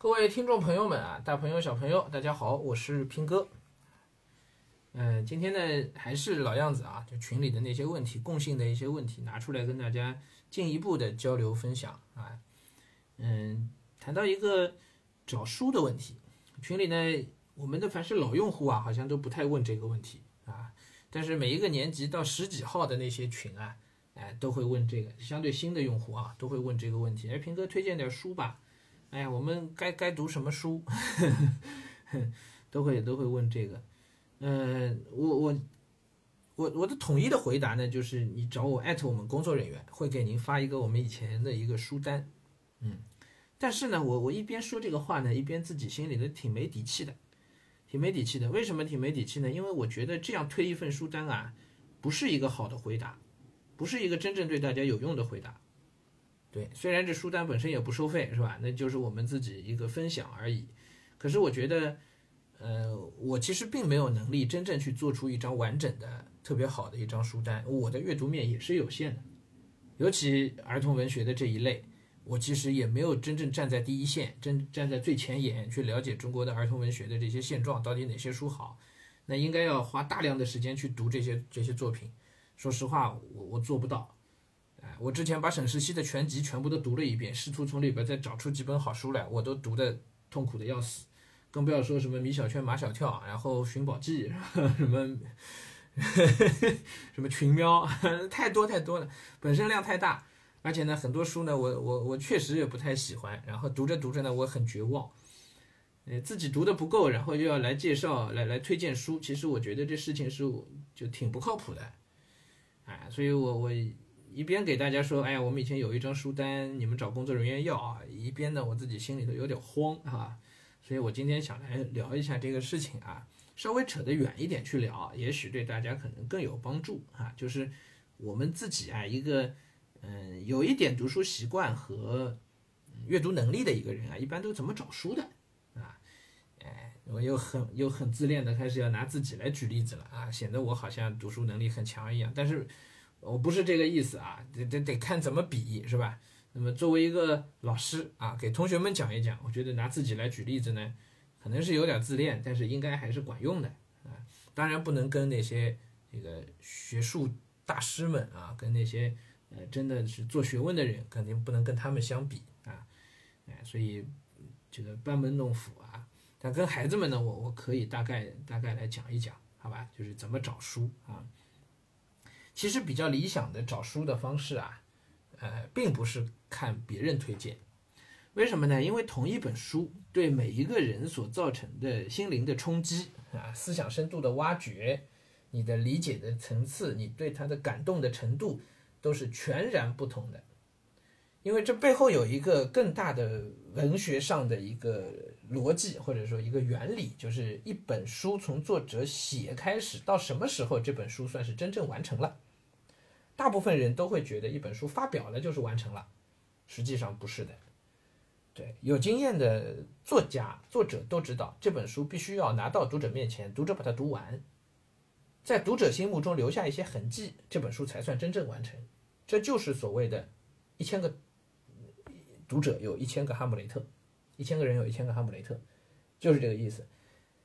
各位听众朋友们啊，大朋友小朋友，大家好，我是平哥。嗯，今天呢还是老样子啊，就群里的那些问题，共性的一些问题拿出来跟大家进一步的交流分享啊。嗯，谈到一个找书的问题，群里呢我们的凡是老用户啊，好像都不太问这个问题啊，但是每一个年级到十几号的那些群啊。哎，都会问这个，相对新的用户啊，都会问这个问题。哎，平哥推荐点书吧。哎呀，我们该该读什么书？都会都会问这个。嗯，我我我我的统一的回答呢，就是你找我艾特我们工作人员，会给您发一个我们以前的一个书单。嗯，但是呢，我我一边说这个话呢，一边自己心里的挺没底气的，挺没底气的。为什么挺没底气呢？因为我觉得这样推一份书单啊，不是一个好的回答。不是一个真正对大家有用的回答，对，虽然这书单本身也不收费，是吧？那就是我们自己一个分享而已。可是我觉得，呃，我其实并没有能力真正去做出一张完整的、特别好的一张书单。我的阅读面也是有限的，尤其儿童文学的这一类，我其实也没有真正站在第一线，真站在最前沿去了解中国的儿童文学的这些现状，到底哪些书好？那应该要花大量的时间去读这些这些作品。说实话，我我做不到，我之前把沈石溪的全集全部都读了一遍，试图从里边再找出几本好书来，我都读的痛苦的要死，更不要说什么米小圈、马小跳，然后寻宝记 什么什么群喵，太多太多了，本身量太大，而且呢，很多书呢，我我我确实也不太喜欢，然后读着读着呢，我很绝望，呃，自己读的不够，然后又要来介绍、来来推荐书，其实我觉得这事情是就挺不靠谱的。哎，所以我我一边给大家说，哎呀，我们以前有一张书单，你们找工作人员要啊，一边呢，我自己心里头有点慌啊，所以我今天想来聊一下这个事情啊，稍微扯得远一点去聊，也许对大家可能更有帮助啊，就是我们自己啊，一个嗯，有一点读书习惯和阅读能力的一个人啊，一般都怎么找书的啊？哎，我又很又很自恋的开始要拿自己来举例子了啊，显得我好像读书能力很强一样，但是。我不是这个意思啊，得得得看怎么比是吧？那么作为一个老师啊，给同学们讲一讲，我觉得拿自己来举例子呢，可能是有点自恋，但是应该还是管用的啊。当然不能跟那些这个学术大师们啊，跟那些呃真的是做学问的人，肯定不能跟他们相比啊。哎，所以这个班门弄斧啊。但跟孩子们呢，我我可以大概大概来讲一讲，好吧？就是怎么找书啊。其实比较理想的找书的方式啊，呃，并不是看别人推荐，为什么呢？因为同一本书对每一个人所造成的心灵的冲击啊，思想深度的挖掘，你的理解的层次，你对它的感动的程度，都是全然不同的。因为这背后有一个更大的文学上的一个逻辑，或者说一个原理，就是一本书从作者写开始到什么时候这本书算是真正完成了。大部分人都会觉得一本书发表了就是完成了，实际上不是的。对，有经验的作家、作者都知道，这本书必须要拿到读者面前，读者把它读完，在读者心目中留下一些痕迹，这本书才算真正完成。这就是所谓的“一千个读者有一千个哈姆雷特，一千个人有一千个哈姆雷特”，就是这个意思。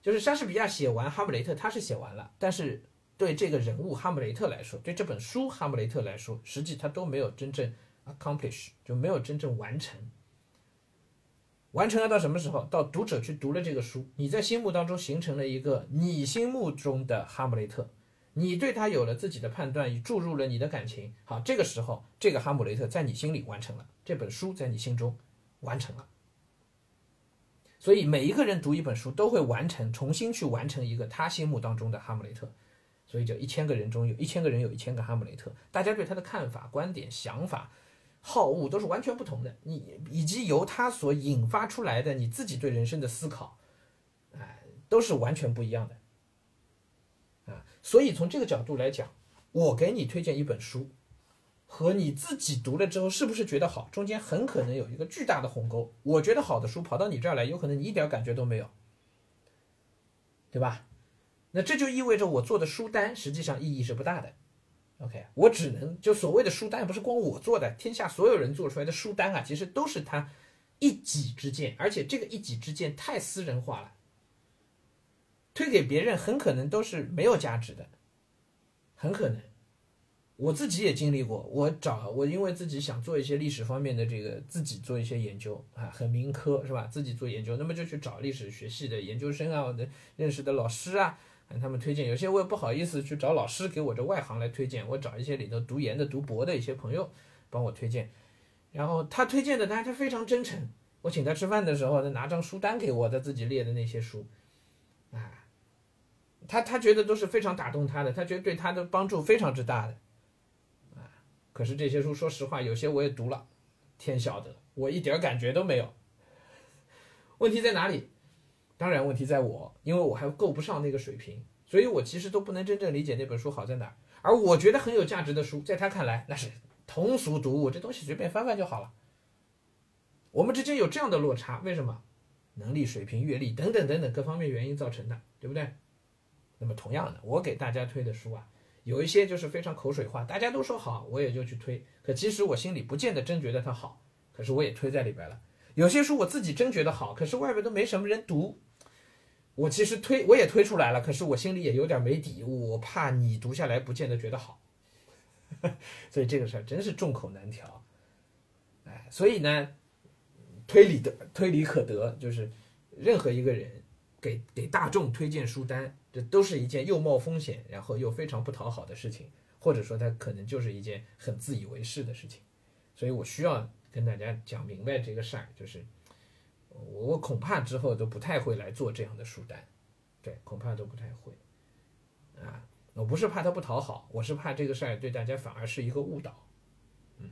就是莎士比亚写完《哈姆雷特》，他是写完了，但是。对这个人物哈姆雷特来说，对这本书哈姆雷特来说，实际他都没有真正 accomplish，就没有真正完成。完成了到什么时候？到读者去读了这个书，你在心目当中形成了一个你心目中的哈姆雷特，你对他有了自己的判断，你注入了你的感情。好，这个时候这个哈姆雷特在你心里完成了，这本书在你心中完成了。所以每一个人读一本书都会完成，重新去完成一个他心目当中的哈姆雷特。所以，就一千个人中有一千个人有一千个哈姆雷特，大家对他的看法、观点、想法、好恶都是完全不同的。你以及由他所引发出来的你自己对人生的思考，哎，都是完全不一样的。啊，所以从这个角度来讲，我给你推荐一本书，和你自己读了之后是不是觉得好，中间很可能有一个巨大的鸿沟。我觉得好的书跑到你这儿来，有可能你一点感觉都没有，对吧？那这就意味着我做的书单实际上意义是不大的，OK，我只能就所谓的书单不是光我做的，天下所有人做出来的书单啊，其实都是他一己之见，而且这个一己之见太私人化了，推给别人很可能都是没有价值的，很可能。我自己也经历过，我找我因为自己想做一些历史方面的这个，自己做一些研究啊，很民科是吧？自己做研究，那么就去找历史学系的研究生啊，我的认识的老师啊，他们推荐。有些我也不好意思去找老师给我这外行来推荐，我找一些里头读研的、读博的一些朋友帮我推荐。然后他推荐的，但是他非常真诚。我请他吃饭的时候，他拿张书单给我，他自己列的那些书，啊，他他觉得都是非常打动他的，他觉得对他的帮助非常之大的啊。可是这些书，说实话，有些我也读了，天晓得，我一点感觉都没有。问题在哪里？当然，问题在我，因为我还够不上那个水平，所以我其实都不能真正理解那本书好在哪儿。而我觉得很有价值的书，在他看来那是通俗读物，这东西随便翻翻就好了。我们之间有这样的落差，为什么？能力水平、阅历等等等等各方面原因造成的，对不对？那么同样的，我给大家推的书啊。有一些就是非常口水话，大家都说好，我也就去推。可其实我心里不见得真觉得它好，可是我也推在里边了。有些书我自己真觉得好，可是外边都没什么人读，我其实推我也推出来了，可是我心里也有点没底，我怕你读下来不见得觉得好，所以这个事儿真是众口难调。哎，所以呢，推理的推理可得，就是任何一个人给给大众推荐书单。这都是一件又冒风险，然后又非常不讨好的事情，或者说它可能就是一件很自以为是的事情，所以我需要跟大家讲明白这个事儿，就是我恐怕之后都不太会来做这样的书单，对，恐怕都不太会，啊，我不是怕他不讨好，我是怕这个事儿对大家反而是一个误导，嗯，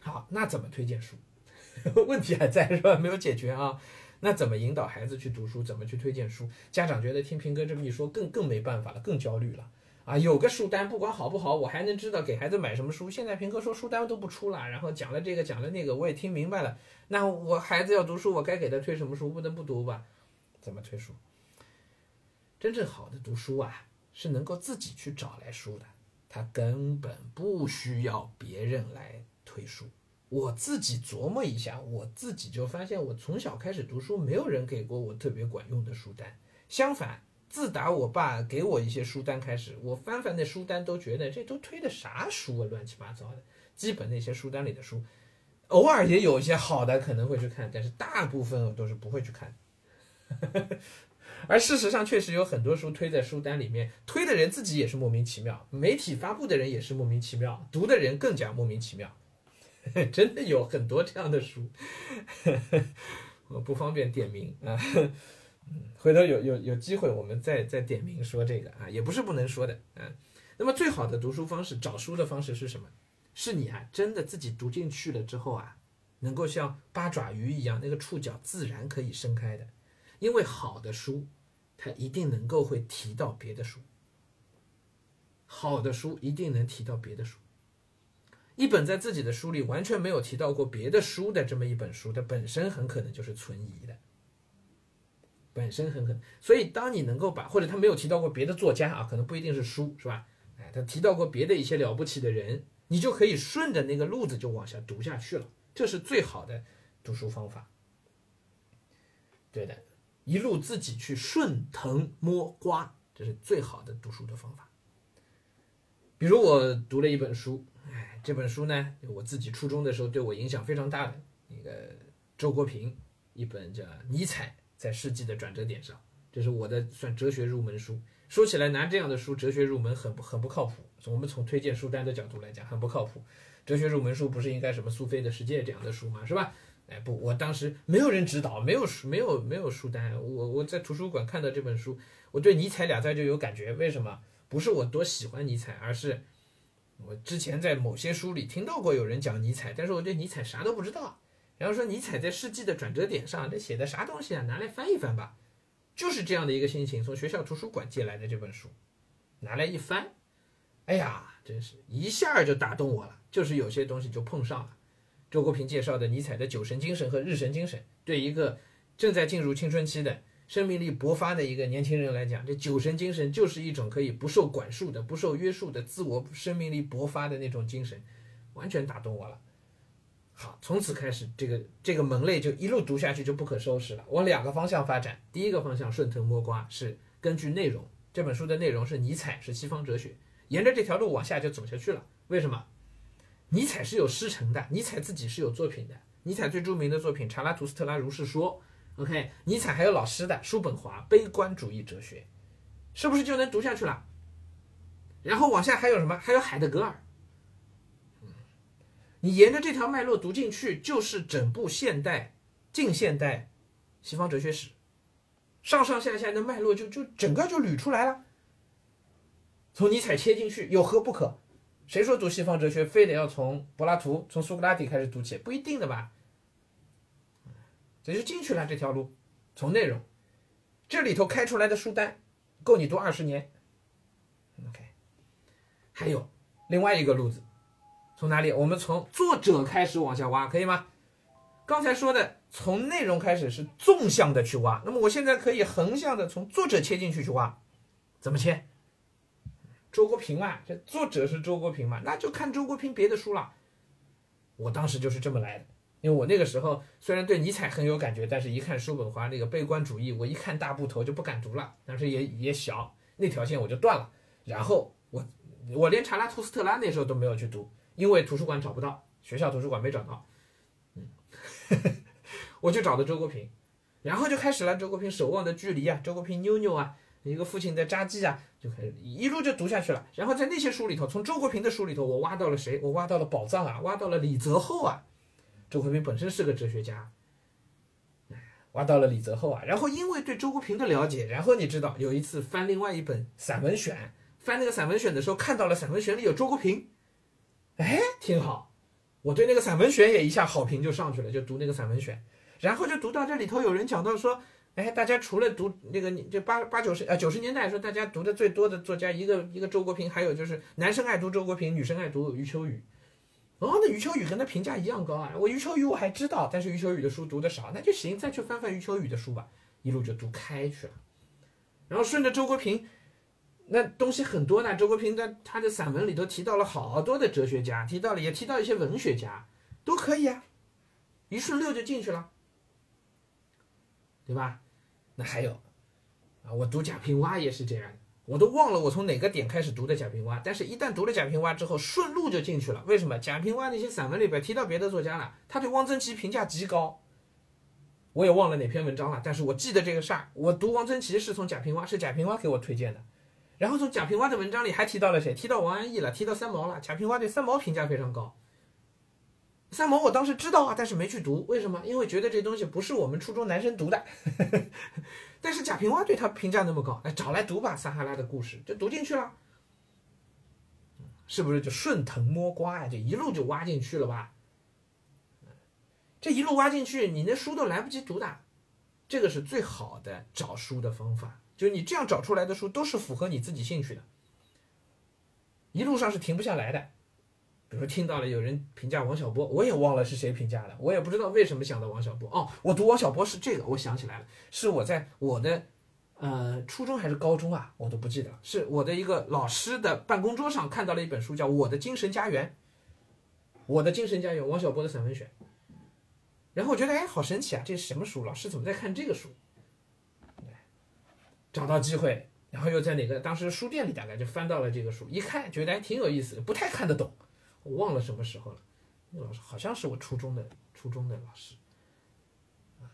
好，那怎么推荐书？问题还在是吧？没有解决啊。那怎么引导孩子去读书？怎么去推荐书？家长觉得听平哥这么一说，更更没办法了，更焦虑了啊！有个书单，不管好不好，我还能知道给孩子买什么书。现在平哥说书单都不出了，然后讲了这个讲了那个，我也听明白了。那我孩子要读书，我该给他推什么书？不能不读吧？怎么推书？真正好的读书啊，是能够自己去找来书的，他根本不需要别人来推书。我自己琢磨一下，我自己就发现，我从小开始读书，没有人给过我特别管用的书单。相反，自打我爸给我一些书单开始，我翻翻那书单都觉得这都推的啥书啊，乱七八糟的。基本那些书单里的书，偶尔也有一些好的可能会去看，但是大部分我都是不会去看。而事实上，确实有很多书推在书单里面，推的人自己也是莫名其妙，媒体发布的人也是莫名其妙，读的人更加莫名其妙。真的有很多这样的书，我不方便点名啊。嗯，回头有有有机会我们再再点名说这个啊，也不是不能说的啊。那么最好的读书方式，找书的方式是什么？是你啊，真的自己读进去了之后啊，能够像八爪鱼一样，那个触角自然可以伸开的。因为好的书，它一定能够会提到别的书。好的书一定能提到别的书。一本在自己的书里完全没有提到过别的书的这么一本书，它本身很可能就是存疑的，本身很可能。所以，当你能够把或者他没有提到过别的作家啊，可能不一定是书，是吧？哎，他提到过别的一些了不起的人，你就可以顺着那个路子就往下读下去了。这是最好的读书方法。对的，一路自己去顺藤摸瓜，这是最好的读书的方法。比如我读了一本书。哎这本书呢，我自己初中的时候对我影响非常大的一个周国平一本叫《尼采在世纪的转折点上》，这是我的算哲学入门书。说起来拿这样的书哲学入门很不很不靠谱。我们从推荐书单的角度来讲，很不靠谱。哲学入门书不是应该什么苏菲的世界这样的书吗？是吧？哎不，我当时没有人指导，没有书，没有没有书单。我我在图书馆看到这本书，我对尼采俩字就有感觉。为什么？不是我多喜欢尼采，而是。我之前在某些书里听到过有人讲尼采，但是我对尼采啥都不知道。然后说尼采在世纪的转折点上，这写的啥东西啊？拿来翻一翻吧。就是这样的一个心情，从学校图书馆借来的这本书，拿来一翻，哎呀，真是一下就打动我了。就是有些东西就碰上了。周国平介绍的尼采的酒神精神和日神精神，对一个正在进入青春期的。生命力勃发的一个年轻人来讲，这酒神精神就是一种可以不受管束的、不受约束的自我生命力勃发的那种精神，完全打动我了。好，从此开始，这个这个门类就一路读下去就不可收拾了。往两个方向发展，第一个方向顺藤摸瓜，是根据内容，这本书的内容是尼采，是西方哲学，沿着这条路往下就走下去了。为什么？尼采是有师承的，尼采自己是有作品的。尼采最著名的作品《查拉图斯特拉如是说》，OK，尼采还有老师的叔本华《悲观主义哲学》，是不是就能读下去了？然后往下还有什么？还有海德格尔。你沿着这条脉络读进去，就是整部现代、近现代西方哲学史，上上下下的脉络就就整个就捋出来了。从尼采切进去，有何不可？谁说读西方哲学非得要从柏拉图、从苏格拉底开始读起？不一定的吧。这就进去了这条路，从内容，这里头开出来的书单，够你读二十年。OK，还有另外一个路子。从哪里？我们从作者开始往下挖，可以吗？刚才说的从内容开始是纵向的去挖，那么我现在可以横向的从作者切进去去挖，怎么切？周国平嘛，这作者是周国平嘛，那就看周国平别的书了。我当时就是这么来的，因为我那个时候虽然对尼采很有感觉，但是一看叔本华那个悲观主义，我一看大部头就不敢读了，当时也也小，那条线我就断了。然后我我连查拉图斯特拉那时候都没有去读。因为图书馆找不到，学校图书馆没找到，嗯，我就找的周国平，然后就开始了周国平《守望的距离》啊，周国平妞妞啊，一个父亲的札记啊，就开始一路就读下去了。然后在那些书里头，从周国平的书里头，我挖到了谁？我挖到了宝藏啊，挖到了李泽厚啊。周国平本身是个哲学家，挖到了李泽厚啊。然后因为对周国平的了解，然后你知道有一次翻另外一本散文选，翻那个散文选的时候，看到了散文选里有周国平。哎，挺好，我对那个散文选也一下好评就上去了，就读那个散文选，然后就读到这里头有人讲到说，哎，大家除了读那个，这八八九十呃九十年代说大家读的最多的作家一个一个周国平，还有就是男生爱读周国平，女生爱读余秋雨。哦，那余秋雨跟他评价一样高啊，我余秋雨我还知道，但是余秋雨的书读的少，那就行，再去翻翻余秋雨的书吧，一路就读开去了，然后顺着周国平。那东西很多呢，周国平在他的散文里头提到了好多的哲学家，提到了也提到一些文学家，都可以啊，一顺溜就进去了，对吧？那还有啊，我读贾平凹也是这样的，我都忘了我从哪个点开始读的贾平凹，但是一旦读了贾平凹之后，顺路就进去了。为什么？贾平凹那些散文里边提到别的作家了，他对汪曾祺评价极高，我也忘了哪篇文章了，但是我记得这个事儿，我读汪曾祺是从贾平凹，是贾平凹给我推荐的。然后从贾平凹的文章里还提到了谁？提到王安忆了，提到三毛了。贾平凹对三毛评价非常高。三毛我当时知道啊，但是没去读，为什么？因为觉得这东西不是我们初中男生读的。但是贾平凹对他评价那么高，哎，找来读吧，《撒哈拉的故事》就读进去了，是不是就顺藤摸瓜呀？就一路就挖进去了吧？这一路挖进去，你那书都来不及读的，这个是最好的找书的方法。就你这样找出来的书都是符合你自己兴趣的，一路上是停不下来的。比如听到了有人评价王小波，我也忘了是谁评价的，我也不知道为什么想到王小波。哦，我读王小波是这个，我想起来了，是我在我的呃初中还是高中啊，我都不记得了。是我的一个老师的办公桌上看到了一本书，叫《我的精神家园》，我的精神家园，王小波的散文选。然后我觉得哎，好神奇啊，这是什么书？老师怎么在看这个书？找到机会，然后又在哪个当时书店里大概就翻到了这个书，一看觉得还挺有意思，不太看得懂，我忘了什么时候了。那老师好像是我初中的初中的老师，啊，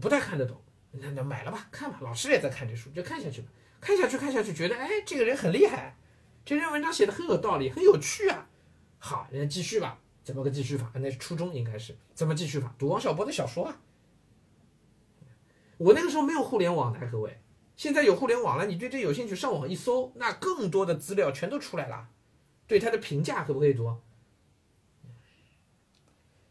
不太看得懂，那那买了吧，看吧，老师也在看这书，就看下去吧，看下去看下去，觉得哎，这个人很厉害，这篇文章写的很有道理，很有趣啊。好，人家继续吧，怎么个继续法？那是初中应该是怎么继续法？读王小波的小说啊。我那个时候没有互联网的，各位。现在有互联网了，你对这有兴趣，上网一搜，那更多的资料全都出来了。对他的评价可不可以读？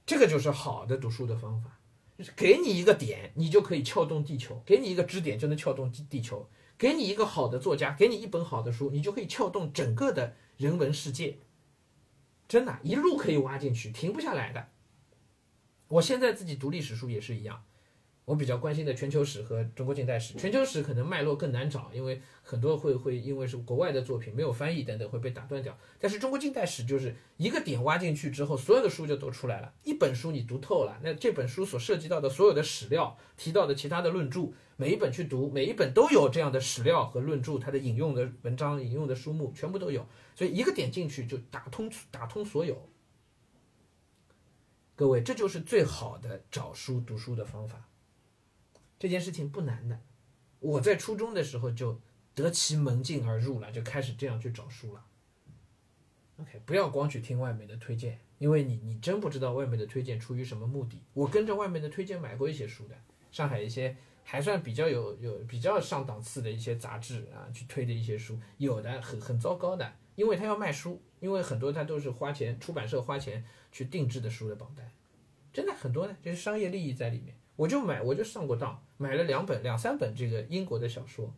这个就是好的读书的方法，就是给你一个点，你就可以撬动地球；给你一个支点，就能撬动地地球；给你一个好的作家，给你一本好的书，你就可以撬动整个的人文世界。真的，一路可以挖进去，停不下来的。我现在自己读历史书也是一样。我比较关心的全球史和中国近代史，全球史可能脉络更难找，因为很多会会因为是国外的作品没有翻译等等会被打断掉。但是中国近代史就是一个点挖进去之后，所有的书就都出来了，一本书你读透了，那这本书所涉及到的所有的史料、提到的其他的论著，每一本去读，每一本都有这样的史料和论著，它的引用的文章、引用的书目全部都有，所以一个点进去就打通打通所有。各位，这就是最好的找书读书的方法。这件事情不难的，我在初中的时候就得其门径而入了，就开始这样去找书了。OK，不要光去听外面的推荐，因为你你真不知道外面的推荐出于什么目的。我跟着外面的推荐买过一些书的，上海一些还算比较有有比较上档次的一些杂志啊，去推的一些书，有的很很糟糕的，因为他要卖书，因为很多他都是花钱出版社花钱去定制的书的榜单，真的很多呢，就是商业利益在里面。我就买，我就上过当，买了两本、两三本这个英国的小说。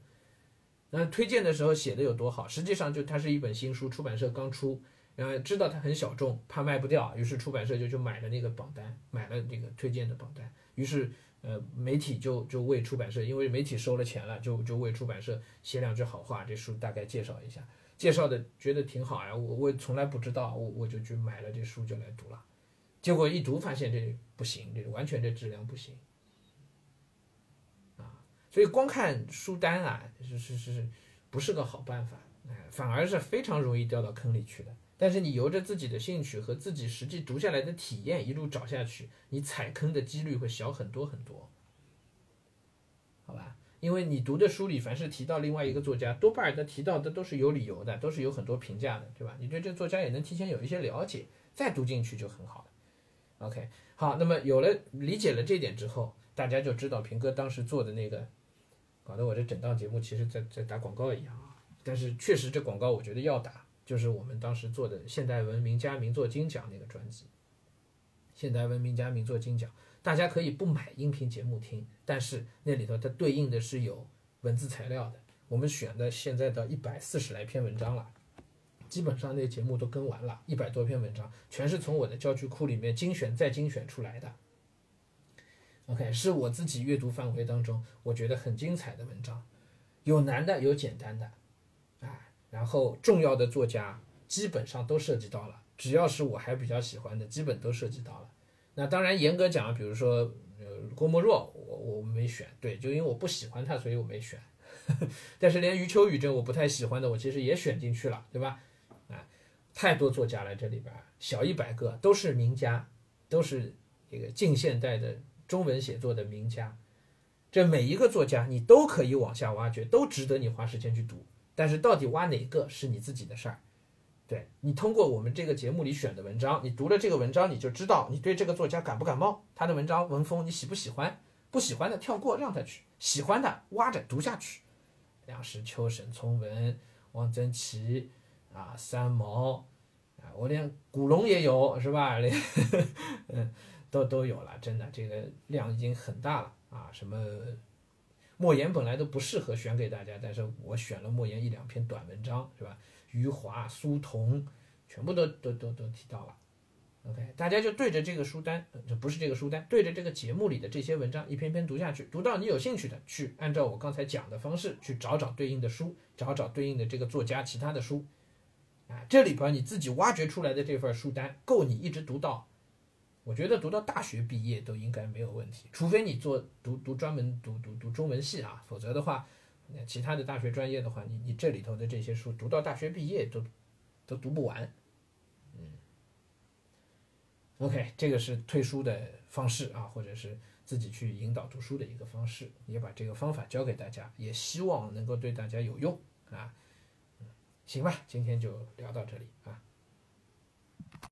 那推荐的时候写的有多好，实际上就它是一本新书，出版社刚出，然后知道它很小众，怕卖不掉，于是出版社就去买了那个榜单，买了这个推荐的榜单。于是，呃，媒体就就为出版社，因为媒体收了钱了，就就为出版社写两句好话，这书大概介绍一下，介绍的觉得挺好呀，我我从来不知道，我我就去买了这书就来读了，结果一读发现这不行，这完全这质量不行。所以光看书单啊，是是是，不是个好办法，反而是非常容易掉到坑里去的。但是你由着自己的兴趣和自己实际读下来的体验一路找下去，你踩坑的几率会小很多很多，好吧？因为你读的书里凡是提到另外一个作家，多半他提到的都是有理由的，都是有很多评价的，对吧？你对这作家也能提前有一些了解，再读进去就很好了。OK，好，那么有了理解了这点之后，大家就知道平哥当时做的那个。搞得我这整档节目其实在在打广告一样啊！但是确实这广告我觉得要打，就是我们当时做的《现代文明家名作精讲》那个专辑，《现代文明家名作精讲》，大家可以不买音频节目听，但是那里头它对应的是有文字材料的。我们选的现在的一百四十来篇文章了，基本上那节目都更完了，一百多篇文章全是从我的教具库里面精选再精选出来的。OK，是我自己阅读范围当中我觉得很精彩的文章，有难的，有简单的，哎，然后重要的作家基本上都涉及到了，只要是我还比较喜欢的，基本都涉及到了。那当然严格讲，比如说呃郭沫若，我我没选，对，就因为我不喜欢他，所以我没选。但是连余秋雨这我不太喜欢的，我其实也选进去了，对吧？啊，太多作家了，这里边小一百个都是名家，都是这个近现代的。中文写作的名家，这每一个作家你都可以往下挖掘，都值得你花时间去读。但是到底挖哪个是你自己的事儿。对你通过我们这个节目里选的文章，你读了这个文章，你就知道你对这个作家感不感冒，他的文章文风你喜不喜欢？不喜欢的跳过，让他去；喜欢的挖着读下去。梁实秋、沈从文、汪曾祺啊，三毛啊，我连古龙也有，是吧？连嗯。都都有了，真的，这个量已经很大了啊！什么莫言本来都不适合选给大家，但是我选了莫言一两篇短文章，是吧？余华、苏童，全部都都都都提到了。OK，大家就对着这个书单，这不是这个书单，对着这个节目里的这些文章一篇篇读下去，读到你有兴趣的，去按照我刚才讲的方式去找找对应的书，找找对应的这个作家其他的书，啊，这里边你自己挖掘出来的这份书单够你一直读到。我觉得读到大学毕业都应该没有问题，除非你做读读专门读读读中文系啊，否则的话，那其他的大学专业的话，你你这里头的这些书读到大学毕业都都读不完，嗯，OK，这个是退书的方式啊，或者是自己去引导读书的一个方式，也把这个方法教给大家，也希望能够对大家有用啊，行吧，今天就聊到这里啊。